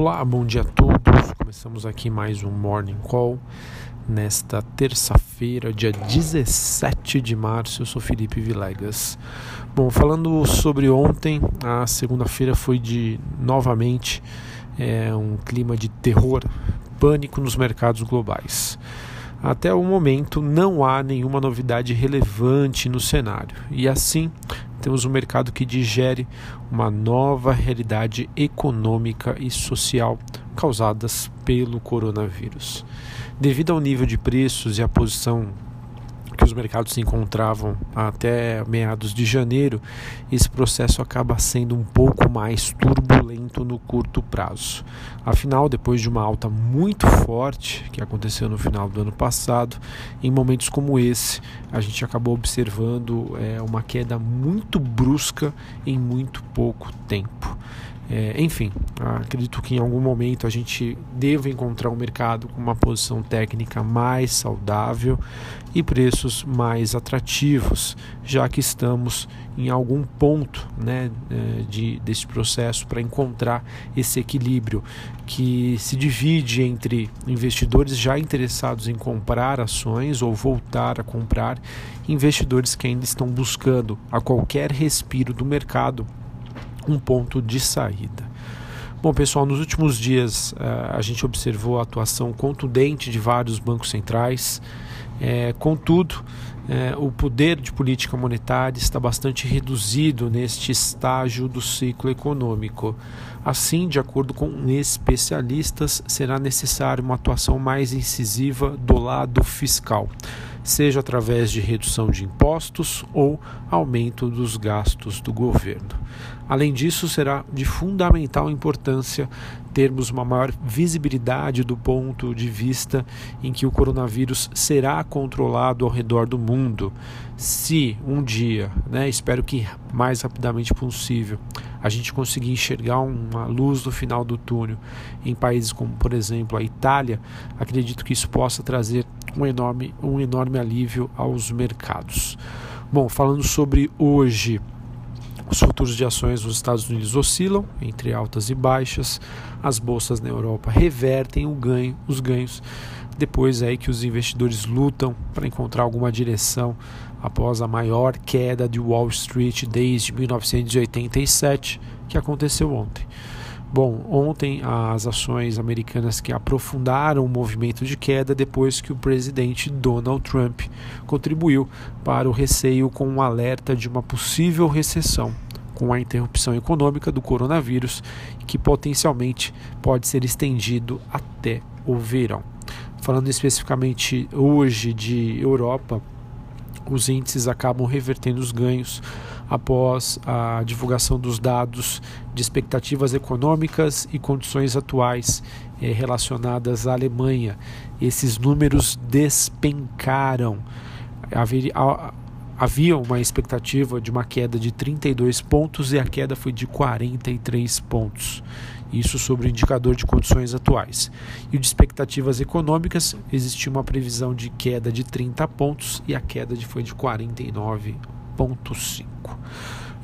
Olá, bom dia a todos. Começamos aqui mais um Morning Call nesta terça-feira, dia 17 de março. Eu sou Felipe Vilegas. Bom, falando sobre ontem, a segunda-feira foi de novamente é, um clima de terror, pânico nos mercados globais. Até o momento não há nenhuma novidade relevante no cenário, e assim temos um mercado que digere uma nova realidade econômica e social causadas pelo coronavírus. Devido ao nível de preços e à posição que os mercados se encontravam até meados de janeiro, esse processo acaba sendo um pouco mais turbulento no curto prazo. Afinal, depois de uma alta muito forte que aconteceu no final do ano passado, em momentos como esse, a gente acabou observando é, uma queda muito brusca em muito pouco tempo. É, enfim, acredito que em algum momento a gente deve encontrar um mercado com uma posição técnica mais saudável e preços mais atrativos, já que estamos em algum ponto né, é, de, desse processo para encontrar esse equilíbrio que se divide entre investidores já interessados em comprar ações ou voltar a comprar, investidores que ainda estão buscando a qualquer respiro do mercado um ponto de saída. Bom, pessoal, nos últimos dias uh, a gente observou a atuação contundente de vários bancos centrais. É, contudo, é, o poder de política monetária está bastante reduzido neste estágio do ciclo econômico. Assim, de acordo com especialistas, será necessária uma atuação mais incisiva do lado fiscal, seja através de redução de impostos ou aumento dos gastos do governo. Além disso, será de fundamental importância termos uma maior visibilidade do ponto de vista em que o coronavírus será controlado ao redor do mundo. Se um dia, né, espero que mais rapidamente possível, a gente conseguir enxergar uma luz no final do túnel em países como, por exemplo, a Itália, acredito que isso possa trazer um enorme, um enorme alívio aos mercados. Bom, falando sobre hoje. Os futuros de ações nos Estados Unidos oscilam entre altas e baixas. As bolsas na Europa revertem o ganho, os ganhos depois é aí que os investidores lutam para encontrar alguma direção após a maior queda de Wall Street desde 1987 que aconteceu ontem. Bom, ontem as ações americanas que aprofundaram o movimento de queda depois que o presidente Donald Trump contribuiu para o receio com um alerta de uma possível recessão com a interrupção econômica do coronavírus que potencialmente pode ser estendido até o verão. Falando especificamente hoje de Europa, os índices acabam revertendo os ganhos após a divulgação dos dados de expectativas econômicas e condições atuais eh, relacionadas à Alemanha. Esses números despencaram. Havia, havia uma expectativa de uma queda de 32 pontos e a queda foi de 43 pontos. Isso sobre o indicador de condições atuais. E de expectativas econômicas, existia uma previsão de queda de 30 pontos e a queda de, foi de 49,5.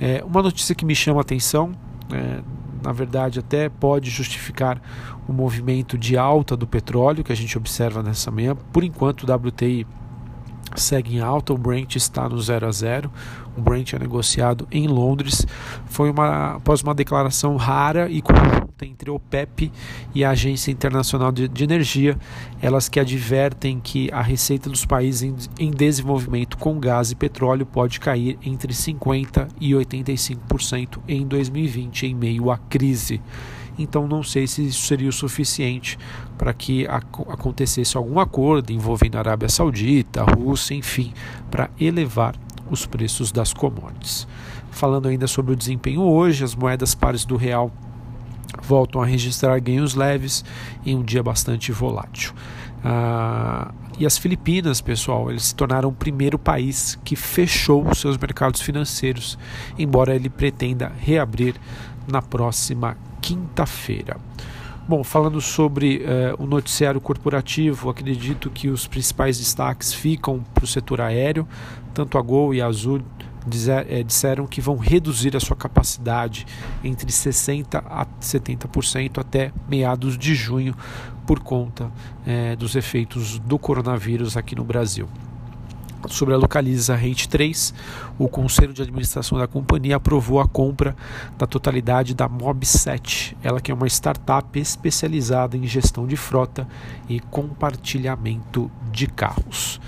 É, uma notícia que me chama a atenção, é, na verdade até pode justificar o movimento de alta do petróleo que a gente observa nessa manhã. Por enquanto, o WTI segue em alta, o Brent está no 0 a 0. O Brent é negociado em Londres. Foi uma após uma declaração rara e conjunta entre o OPEP e a Agência Internacional de, de Energia, elas que advertem que a receita dos países em, em desenvolvimento com gás e petróleo pode cair entre 50 e 85% em 2020 em meio à crise então não sei se isso seria o suficiente para que acontecesse algum acordo envolvendo a Arábia Saudita, a Rússia, enfim, para elevar os preços das commodities. Falando ainda sobre o desempenho hoje, as moedas pares do real voltam a registrar ganhos leves em um dia bastante volátil. Ah, e as Filipinas, pessoal, eles se tornaram o primeiro país que fechou seus mercados financeiros, embora ele pretenda reabrir na próxima quinta-feira. Bom, falando sobre eh, o noticiário corporativo, acredito que os principais destaques ficam para o setor aéreo, tanto a Gol e a Azul dizer, é, disseram que vão reduzir a sua capacidade entre 60% a 70% até meados de junho por conta é, dos efeitos do coronavírus aqui no Brasil sobre a Localiza Rate 3, o Conselho de Administração da companhia aprovou a compra da totalidade da Mob7, ela que é uma startup especializada em gestão de frota e compartilhamento de carros.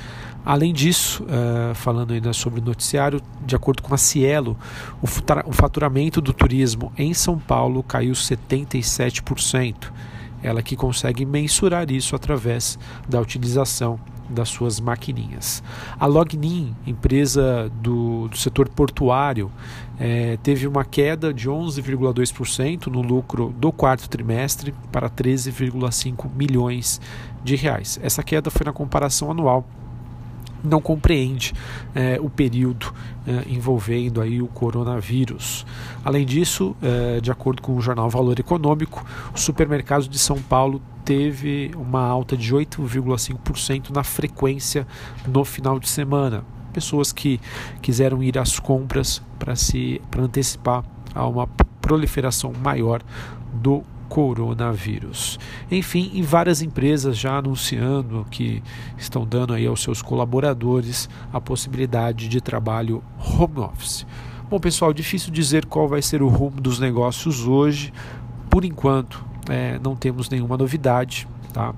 Além disso, uh, falando ainda sobre o noticiário, de acordo com a Cielo, o faturamento do turismo em São Paulo caiu 77%. Ela que consegue mensurar isso através da utilização das suas maquininhas. A Lognin, empresa do, do setor portuário, é, teve uma queda de 11,2% no lucro do quarto trimestre para 13,5 milhões de reais. Essa queda foi na comparação anual não compreende é, o período é, envolvendo aí o coronavírus. Além disso, é, de acordo com o jornal Valor Econômico, o supermercado de São Paulo teve uma alta de 8,5% na frequência no final de semana. Pessoas que quiseram ir às compras para se para antecipar a uma proliferação maior do coronavírus. Enfim, em várias empresas já anunciando que estão dando aí aos seus colaboradores a possibilidade de trabalho home office. Bom, pessoal, difícil dizer qual vai ser o rumo dos negócios hoje. Por enquanto, é, não temos nenhuma novidade, tá?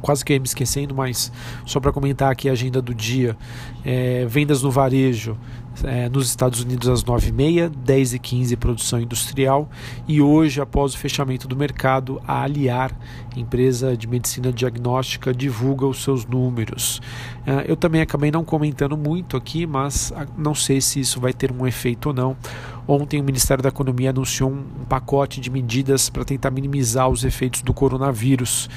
Quase que me esquecendo, mas só para comentar aqui a agenda do dia: é, vendas no varejo é, nos Estados Unidos às 9h30, 10h15 produção industrial e hoje, após o fechamento do mercado, a Aliar, empresa de medicina diagnóstica, divulga os seus números. É, eu também acabei não comentando muito aqui, mas ah, não sei se isso vai ter um efeito ou não. Ontem o Ministério da Economia anunciou um pacote de medidas para tentar minimizar os efeitos do coronavírus,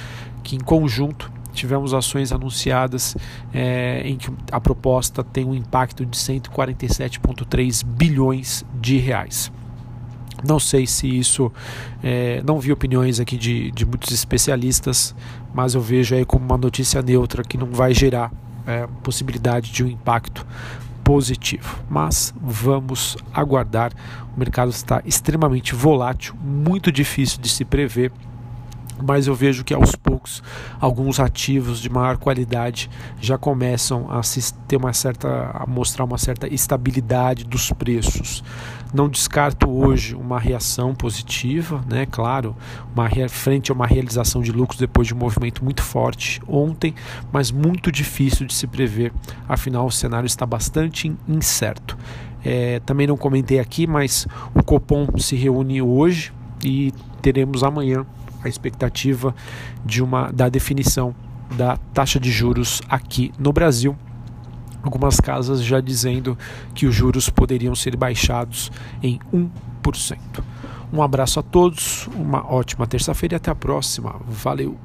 que em conjunto tivemos ações anunciadas é, em que a proposta tem um impacto de 147,3 bilhões de reais. Não sei se isso. É, não vi opiniões aqui de, de muitos especialistas, mas eu vejo aí como uma notícia neutra que não vai gerar é, possibilidade de um impacto positivo. Mas vamos aguardar. O mercado está extremamente volátil, muito difícil de se prever mas eu vejo que aos poucos alguns ativos de maior qualidade já começam a ter uma certa a mostrar uma certa estabilidade dos preços. Não descarto hoje uma reação positiva, né? Claro, uma frente a uma realização de lucros depois de um movimento muito forte ontem, mas muito difícil de se prever. Afinal, o cenário está bastante incerto. É, também não comentei aqui, mas o Copom se reúne hoje e teremos amanhã a expectativa de uma da definição da taxa de juros aqui no Brasil. Algumas casas já dizendo que os juros poderiam ser baixados em 1%. Um abraço a todos, uma ótima terça-feira e até a próxima. Valeu!